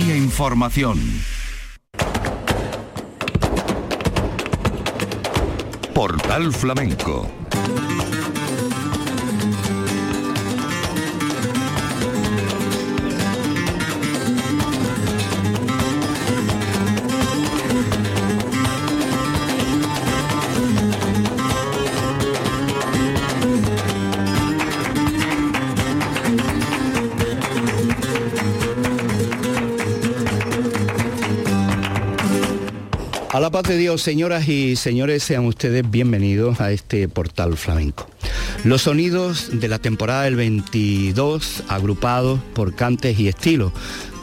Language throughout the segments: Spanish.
Información. Portal Flamenco A la paz de Dios, señoras y señores, sean ustedes bienvenidos a este portal flamenco. Los sonidos de la temporada del 22 agrupados por cantes y estilos,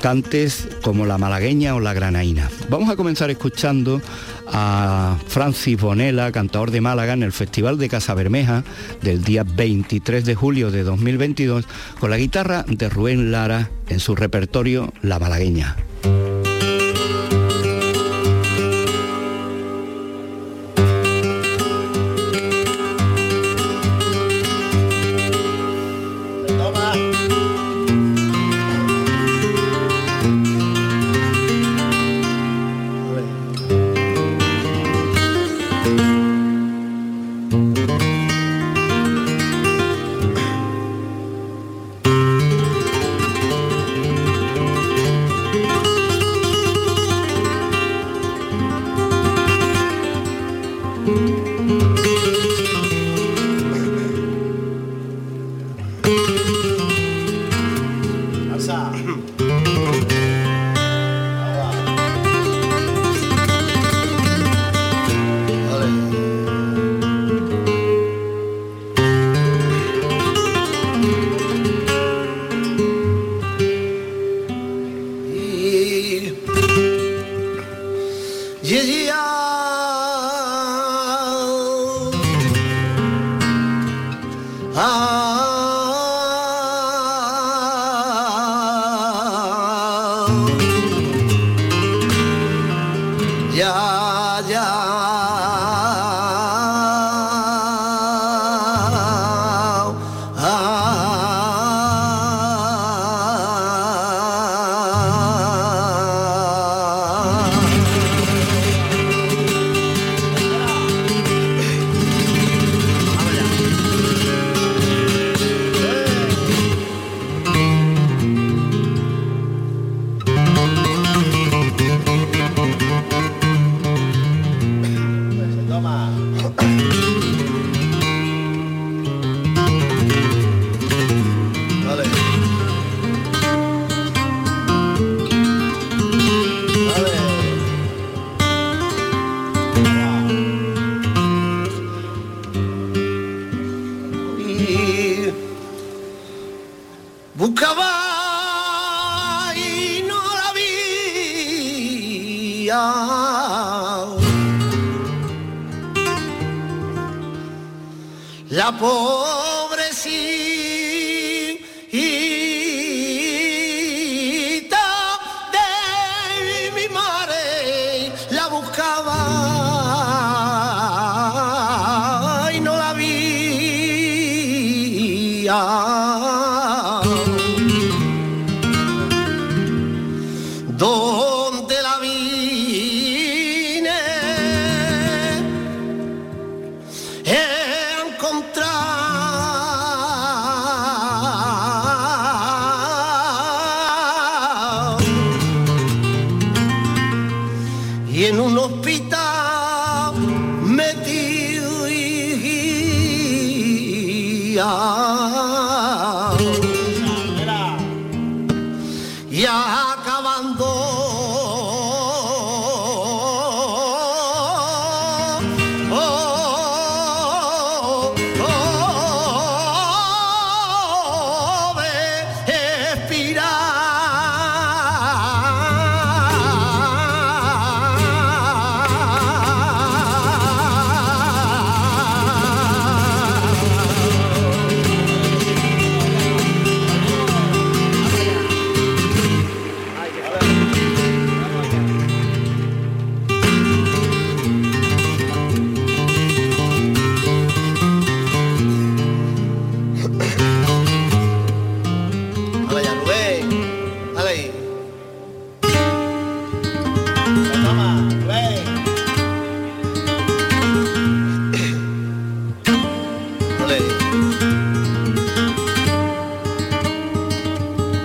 cantes como la malagueña o la granaína. Vamos a comenzar escuchando a Francis Bonela, cantador de Málaga, en el Festival de Casa Bermeja del día 23 de julio de 2022, con la guitarra de Rubén Lara en su repertorio La Malagueña.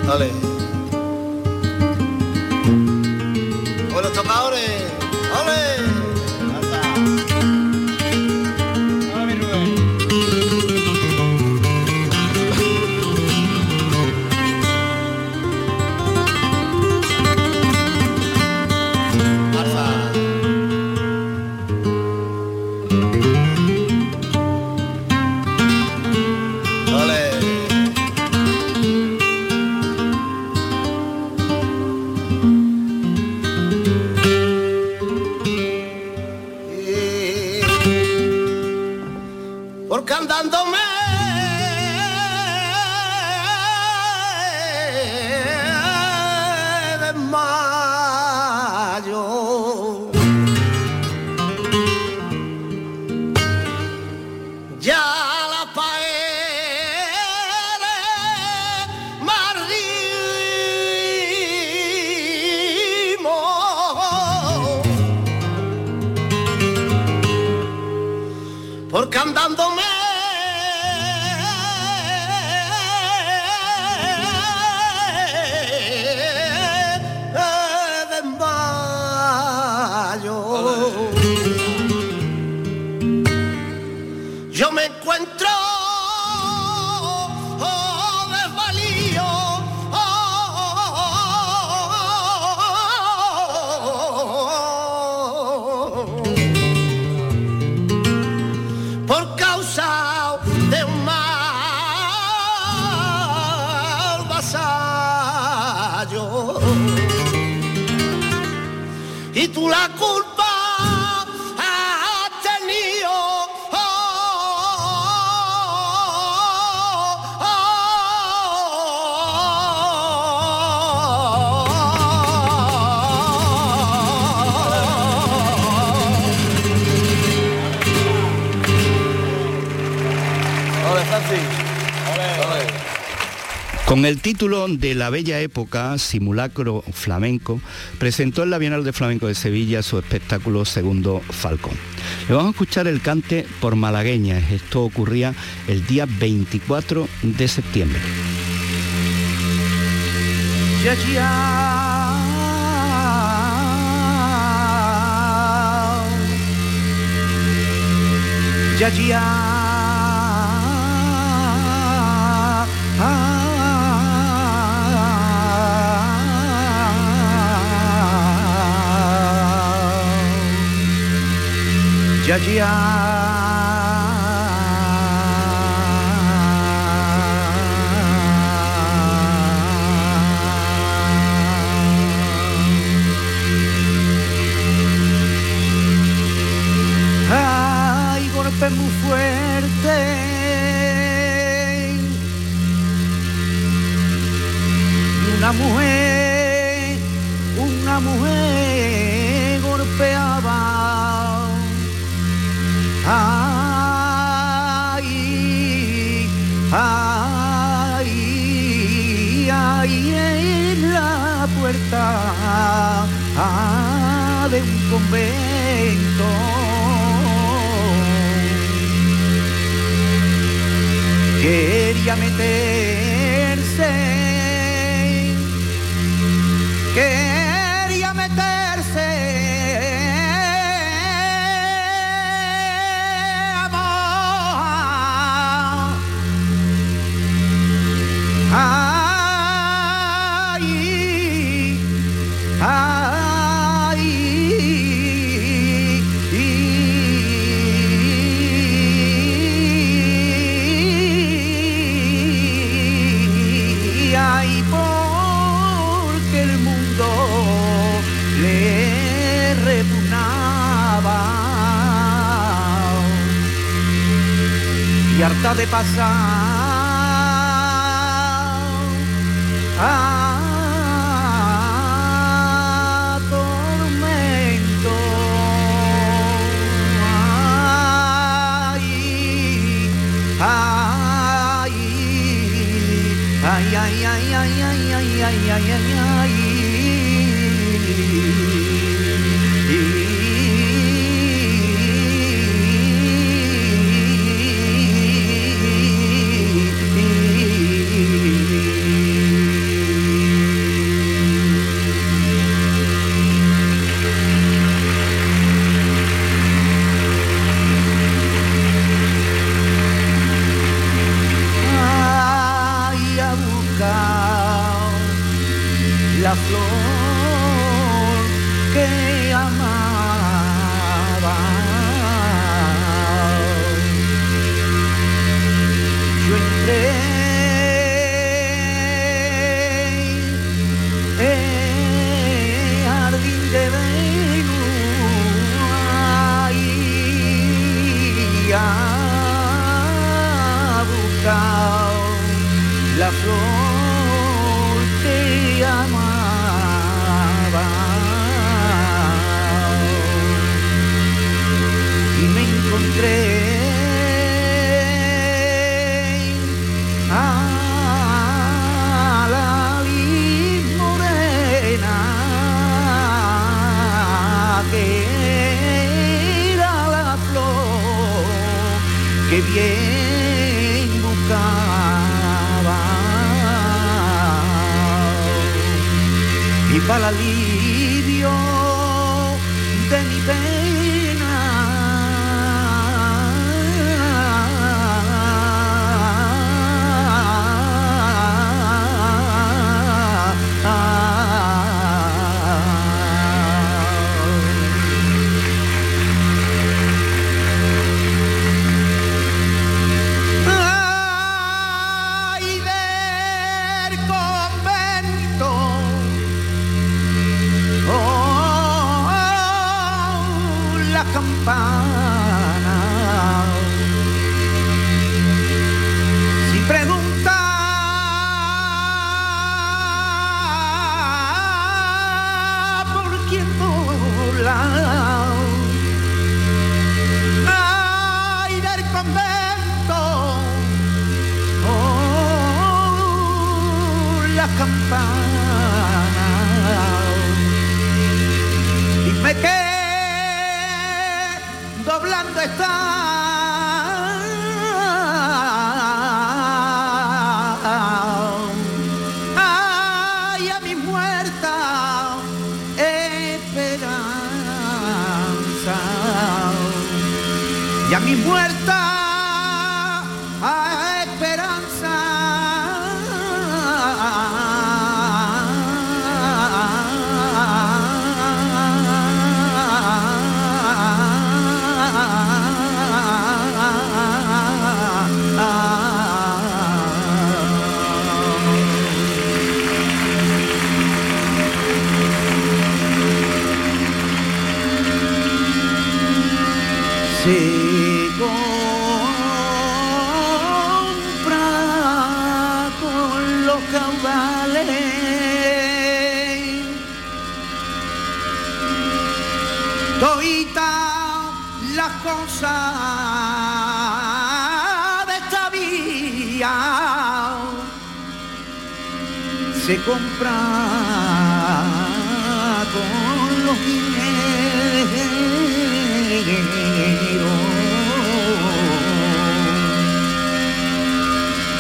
Dale. Bueno, tomadores. y tú culpa. Con el título de La Bella Época, Simulacro Flamenco, presentó en la Bienal de Flamenco de Sevilla su espectáculo Segundo Falcón. Le vamos a escuchar el cante por malagueñas. Esto ocurría el día 24 de septiembre. Ya, ya. Ya, ya ya Hay golpe muy fuerte. Una mujer, una mujer golpeaba Ay, ay, ay, en la puerta de un convento. Quería meterse, de pasar a tormento. Ay, ay, ay, ay, ay, ay, ay, ay, ay, ay, ay.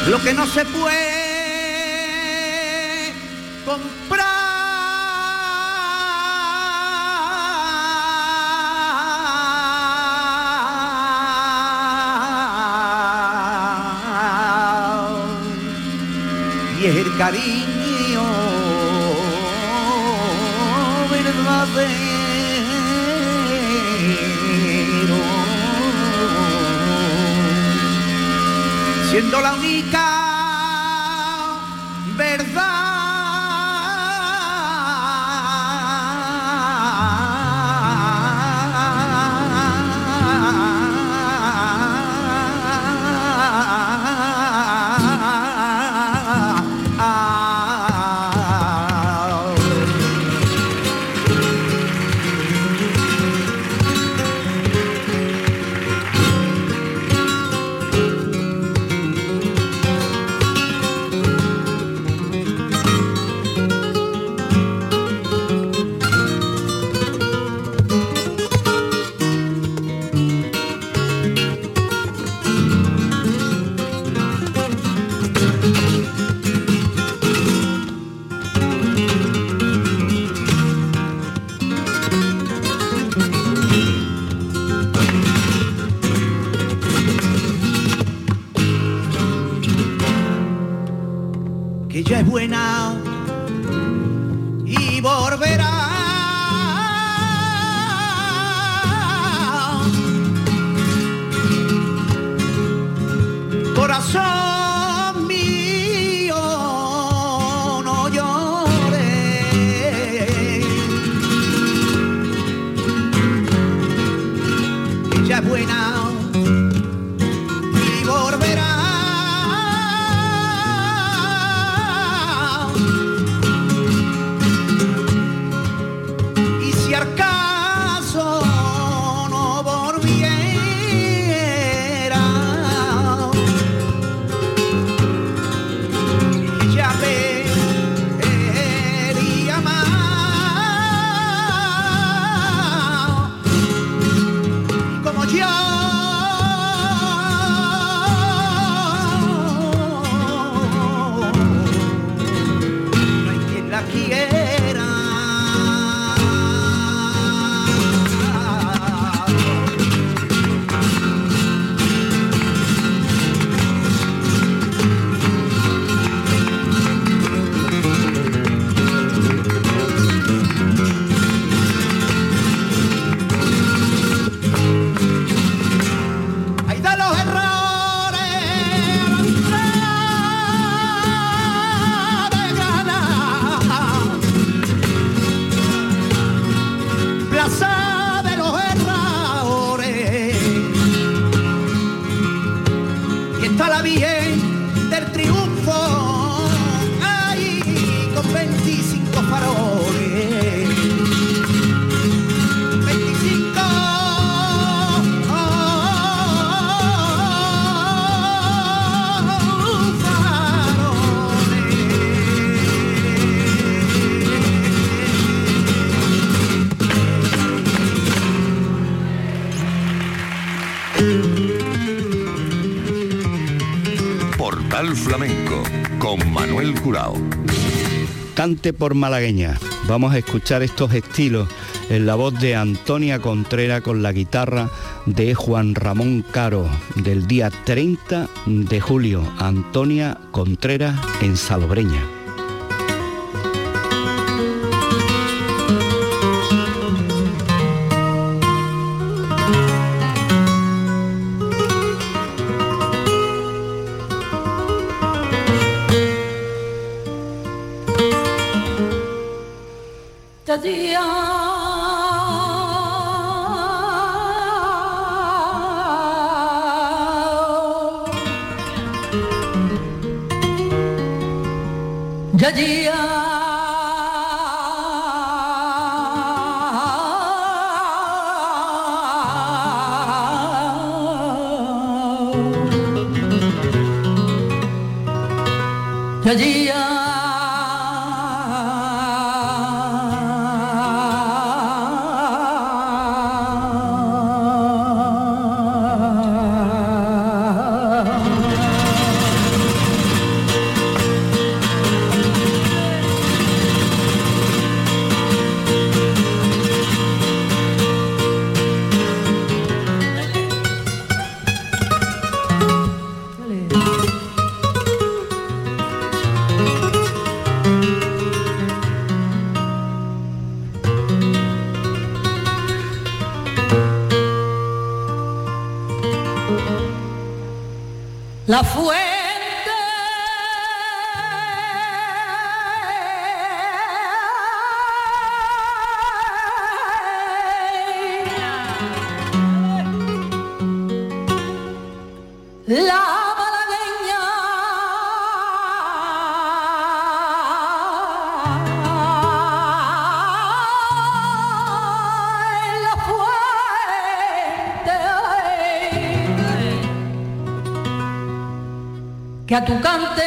lo que no se puede comprar. Y es el cariño verdadero. Siendo la coração. flamenco con Manuel Curao. Cante por malagueña. Vamos a escuchar estos estilos en la voz de Antonia Contrera con la guitarra de Juan Ramón Caro del día 30 de julio. Antonia Contreras en Salobreña. Yatucante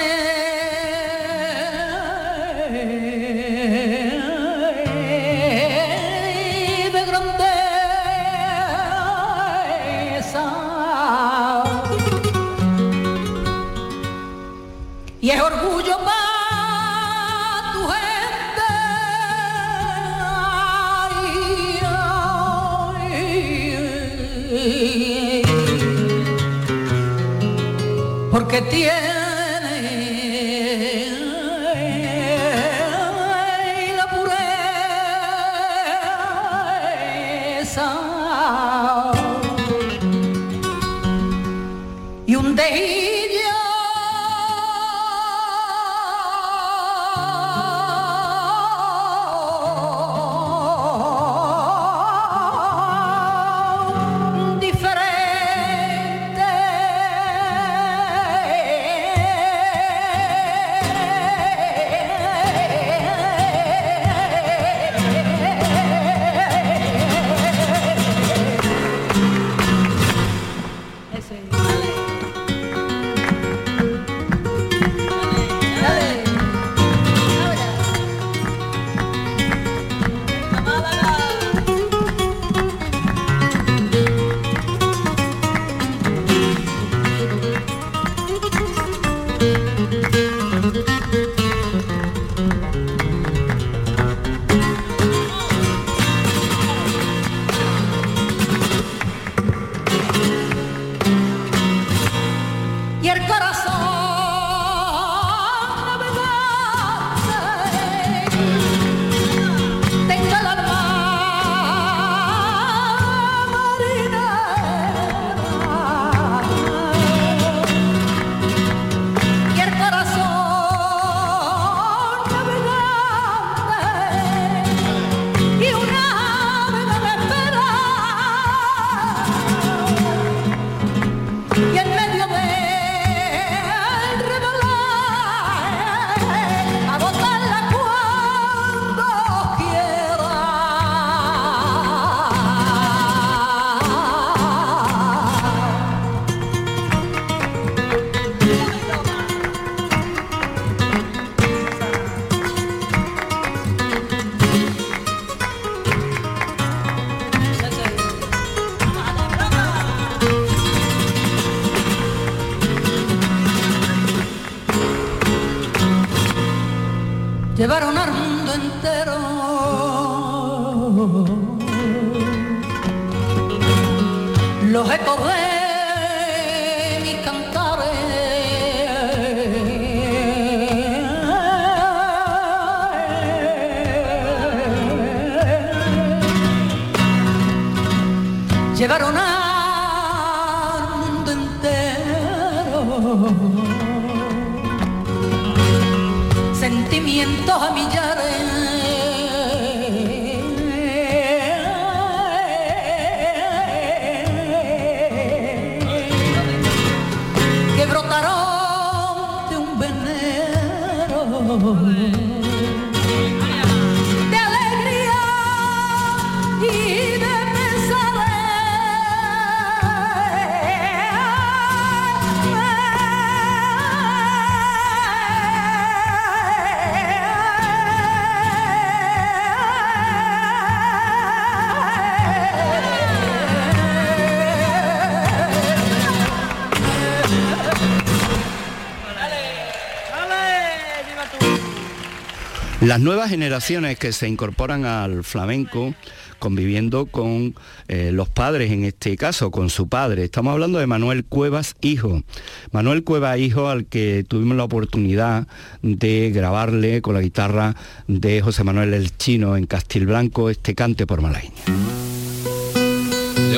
Las nuevas generaciones que se incorporan al flamenco, conviviendo con eh, los padres, en este caso, con su padre. Estamos hablando de Manuel Cuevas Hijo. Manuel Cuevas Hijo, al que tuvimos la oportunidad de grabarle con la guitarra de José Manuel El Chino en Castilblanco este cante por Malagueña.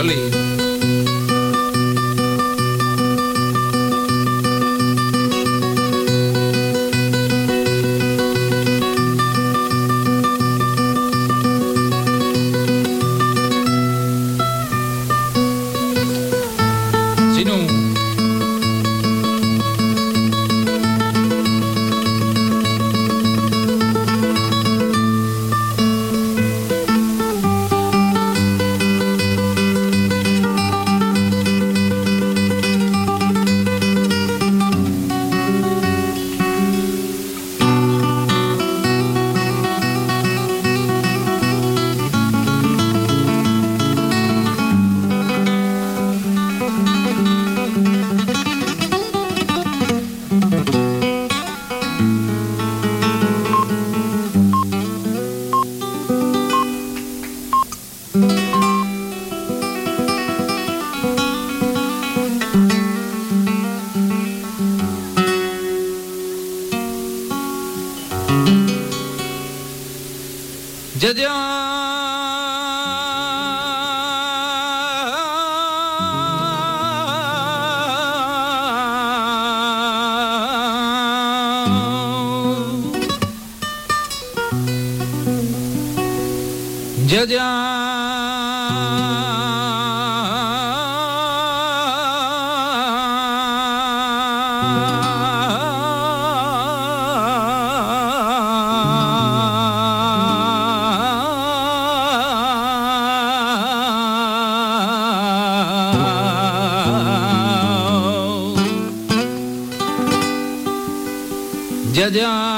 Sinu. Ya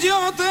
gjatë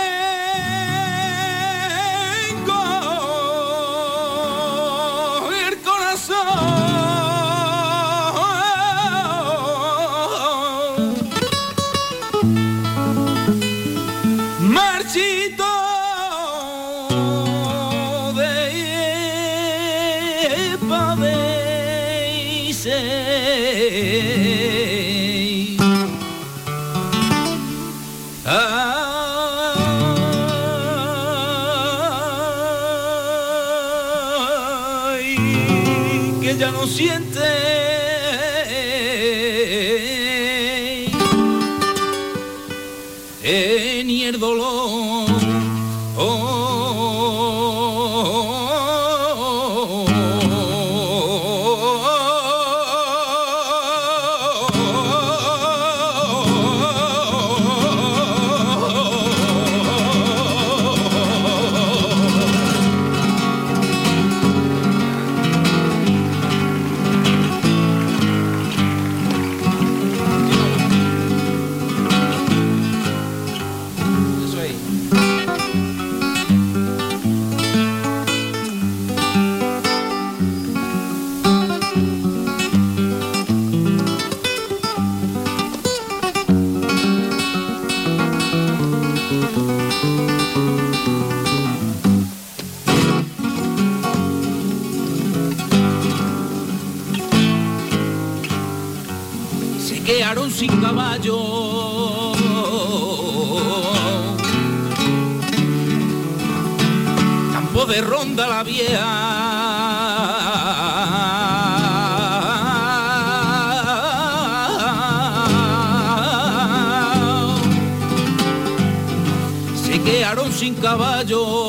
de ronda la vieja. Se quedaron sin caballo.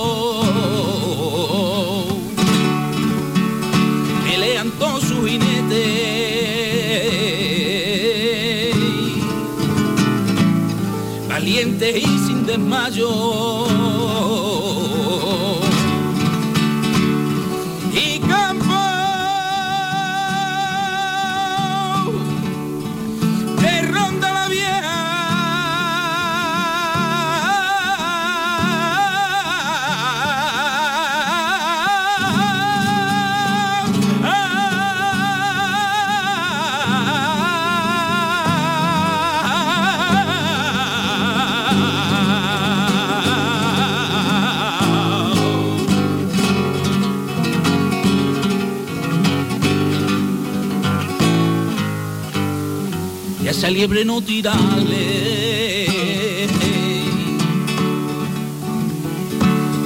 Liebre no tirarle.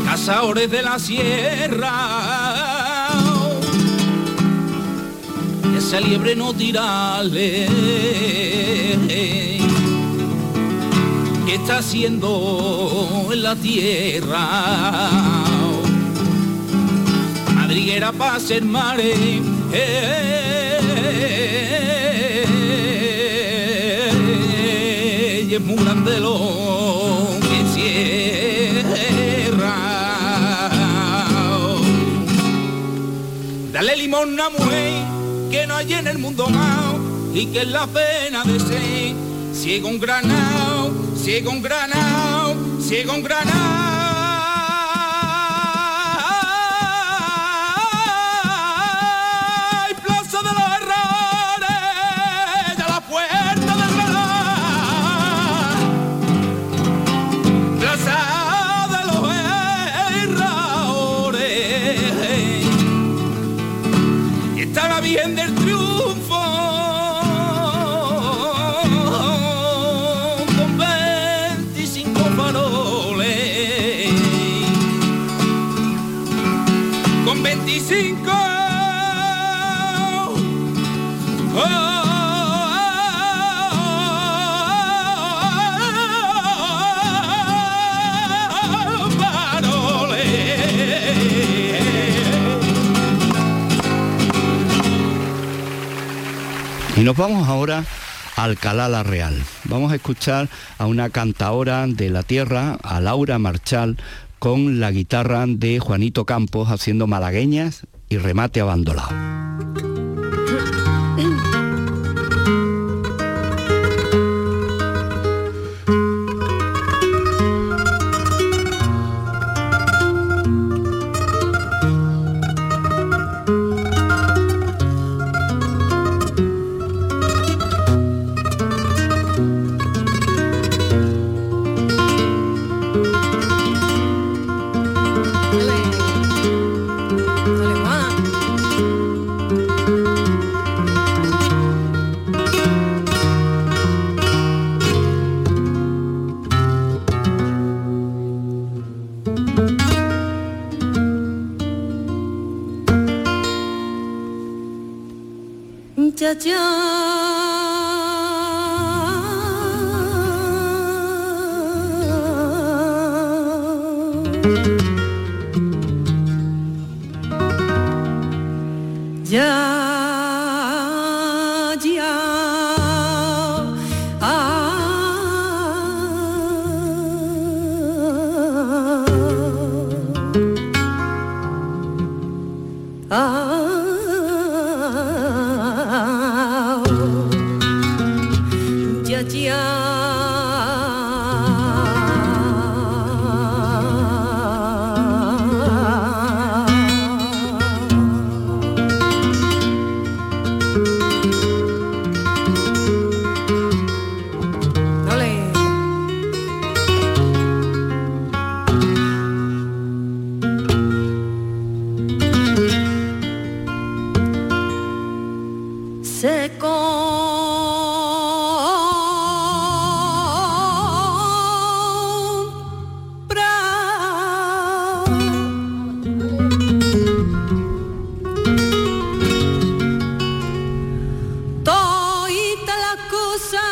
Cazadores de la sierra, esa liebre no tirarle. ¿Qué está haciendo en la tierra? Madriguera para ser mare. Y es muy grande lo que encierra. Dale limón a mujer que no hay en el mundo más y que es la pena de ser ciego un granado, ciego un granado, ciego un granado. Nos vamos ahora a Alcalá la Real. Vamos a escuchar a una cantaora de la tierra, a Laura Marchal, con la guitarra de Juanito Campos haciendo malagueñas y remate abandonado. La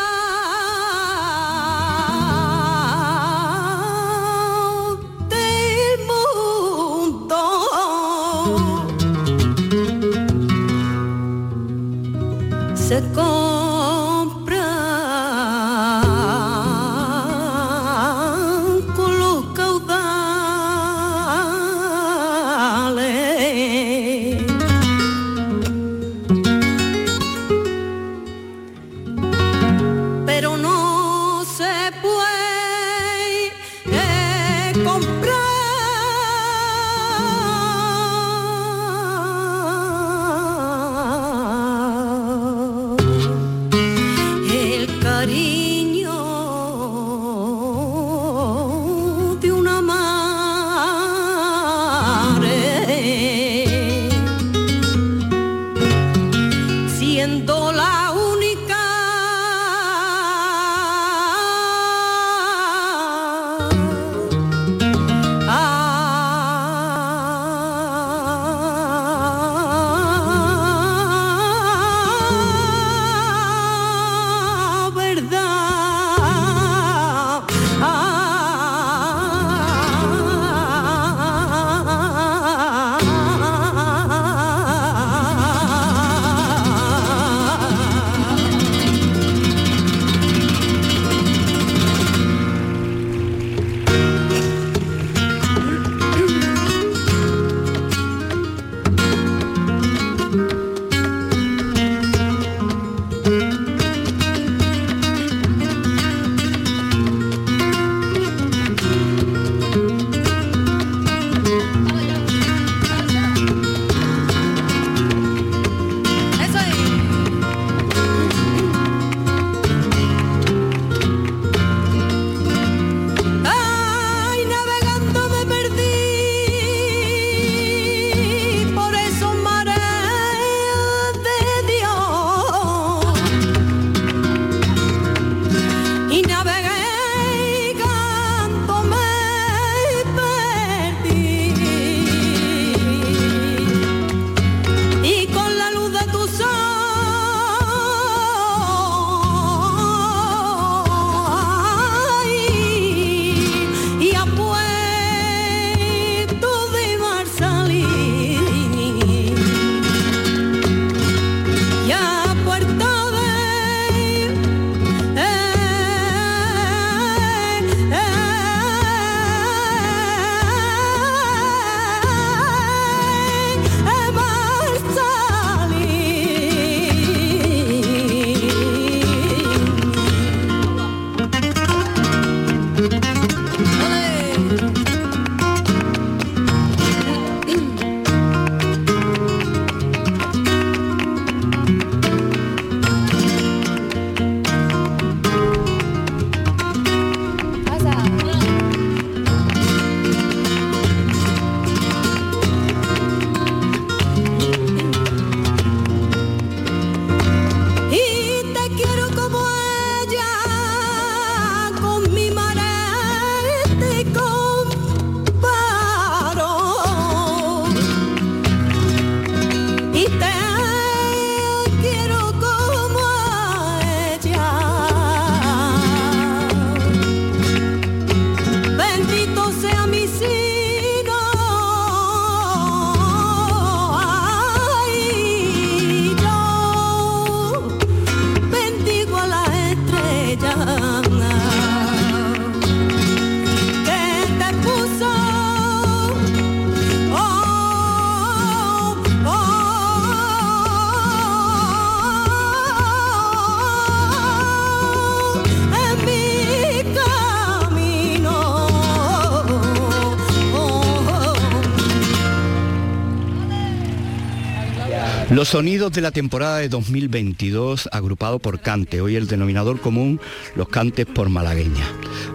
sonidos de la temporada de 2022 agrupado por cante, hoy el denominador común, los cantes por malagueña.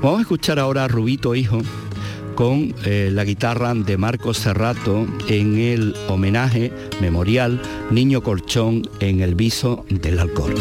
Vamos a escuchar ahora a Rubito Hijo con eh, la guitarra de Marcos Serrato en el homenaje memorial Niño Colchón en el viso del alcohol.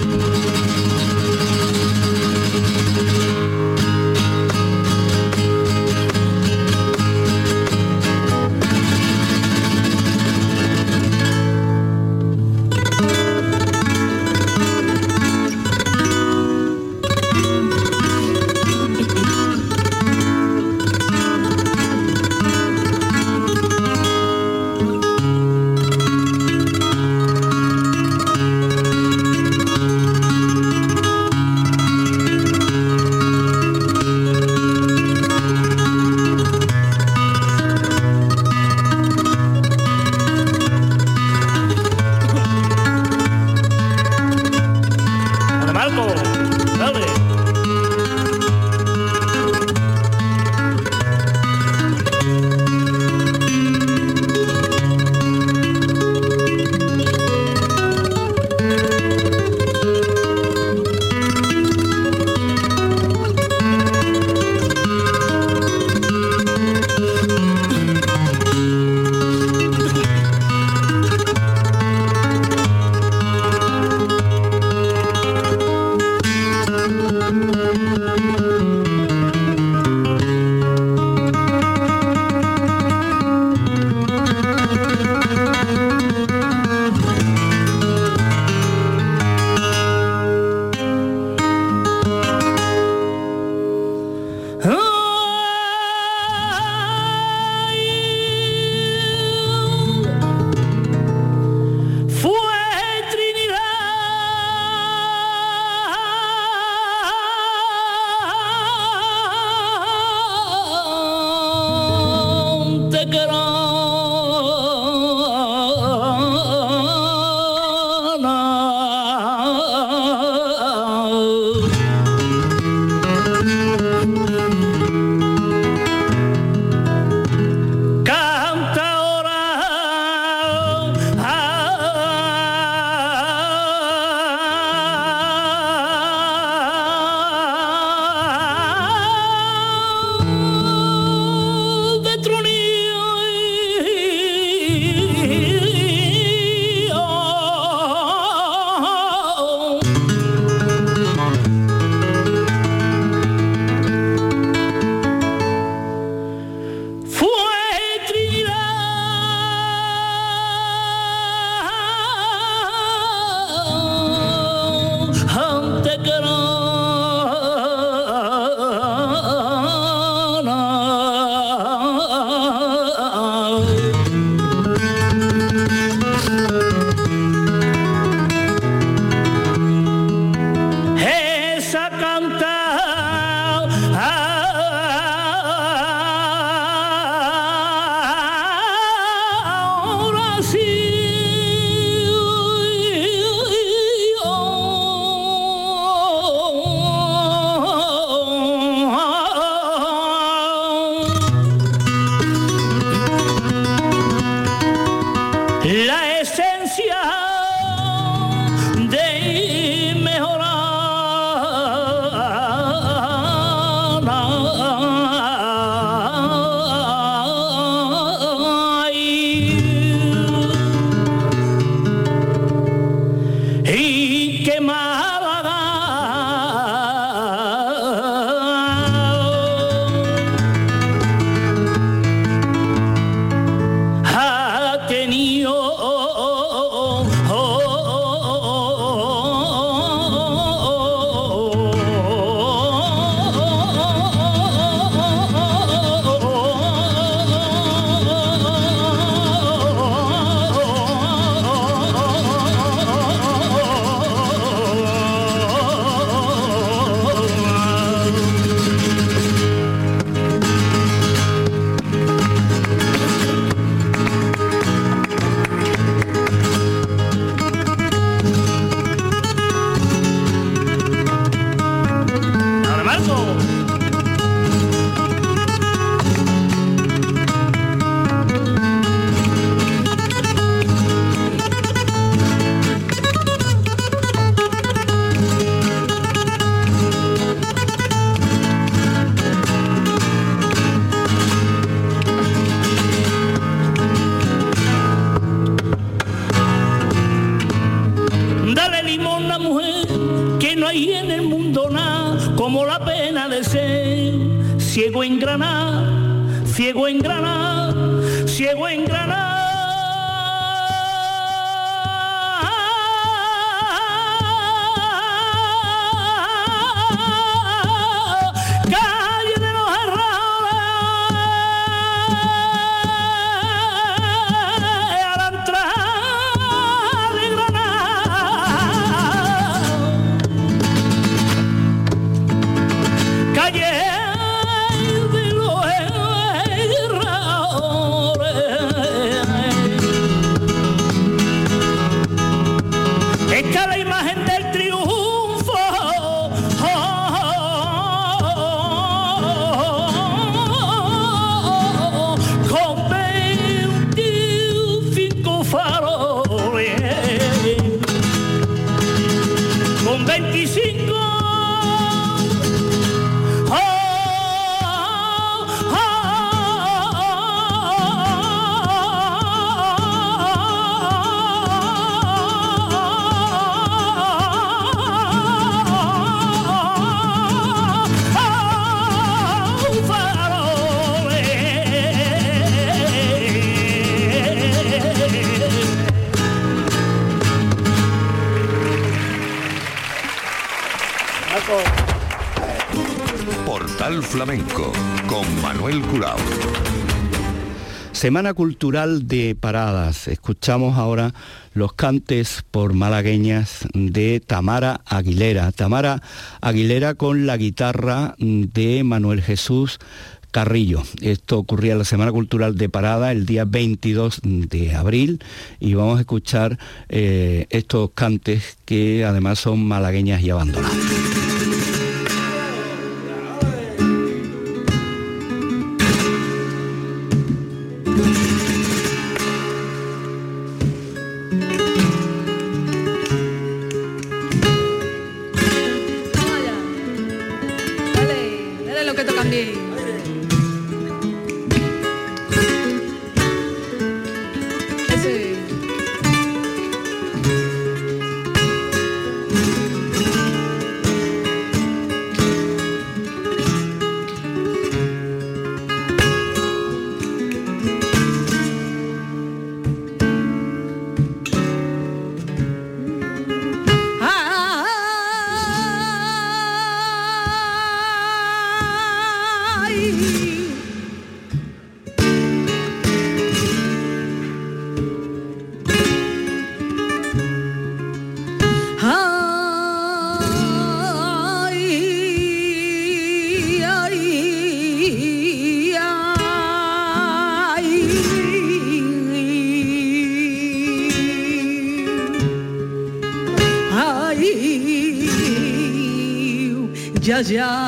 Semana Cultural de Paradas. Escuchamos ahora los cantes por malagueñas de Tamara Aguilera. Tamara Aguilera con la guitarra de Manuel Jesús Carrillo. Esto ocurría en la Semana Cultural de Parada el día 22 de abril y vamos a escuchar eh, estos cantes que además son malagueñas y abandonadas. Ay,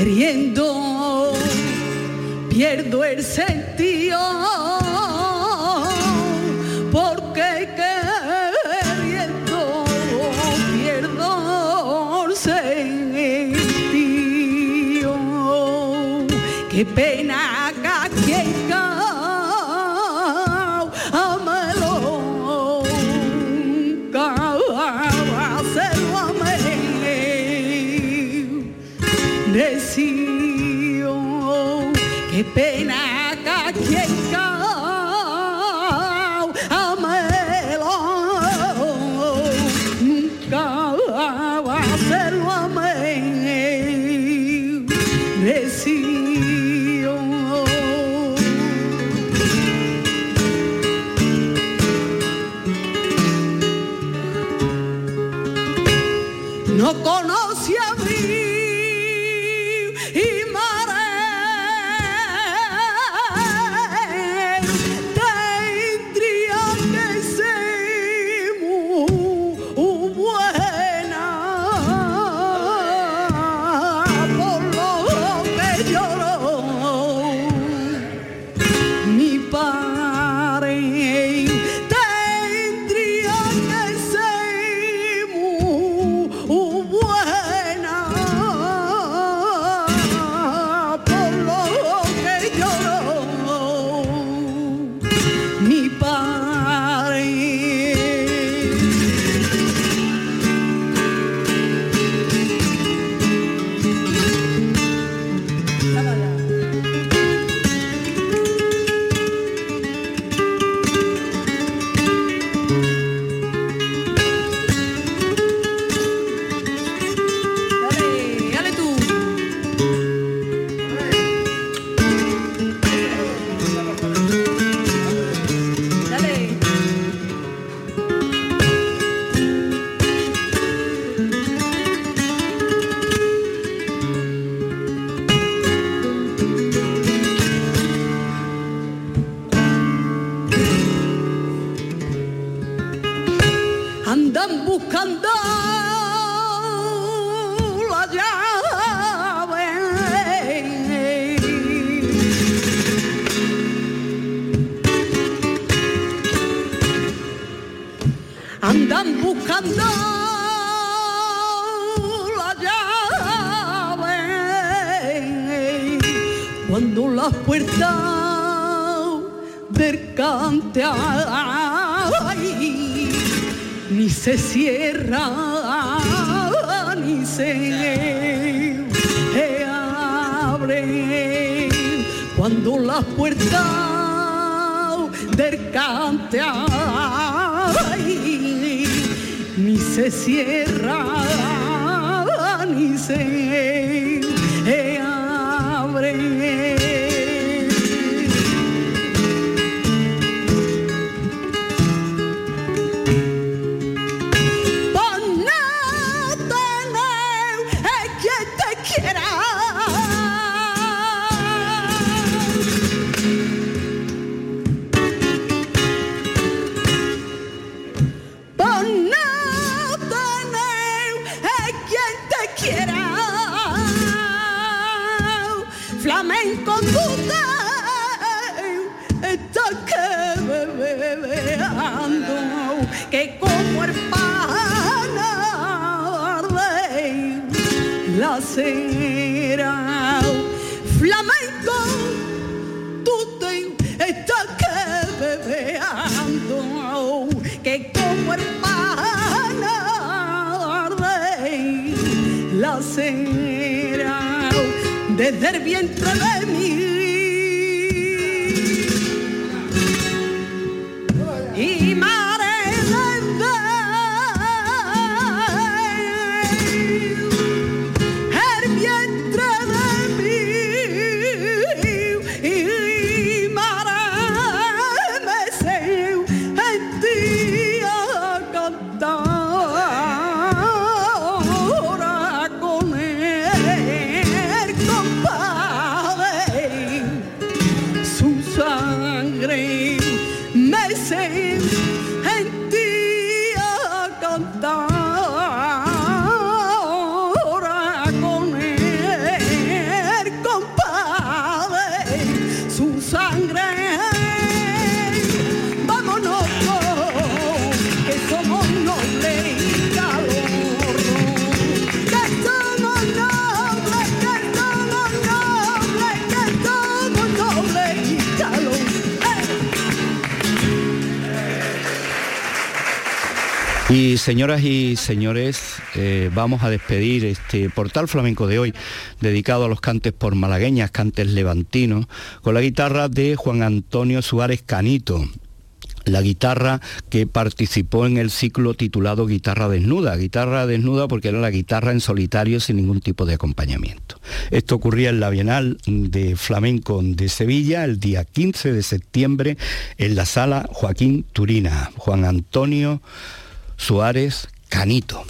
queriendo pierdo el sentido. Porque queriendo pierdo el sentido. Qué Y señoras y señores, eh, vamos a despedir este portal flamenco de hoy, dedicado a los cantes por malagueñas, cantes levantinos, con la guitarra de Juan Antonio Suárez Canito. La guitarra que participó en el ciclo titulado Guitarra Desnuda. Guitarra desnuda porque era la guitarra en solitario sin ningún tipo de acompañamiento. Esto ocurría en la Bienal de Flamenco de Sevilla el día 15 de septiembre en la sala Joaquín Turina. Juan Antonio Suárez Canito.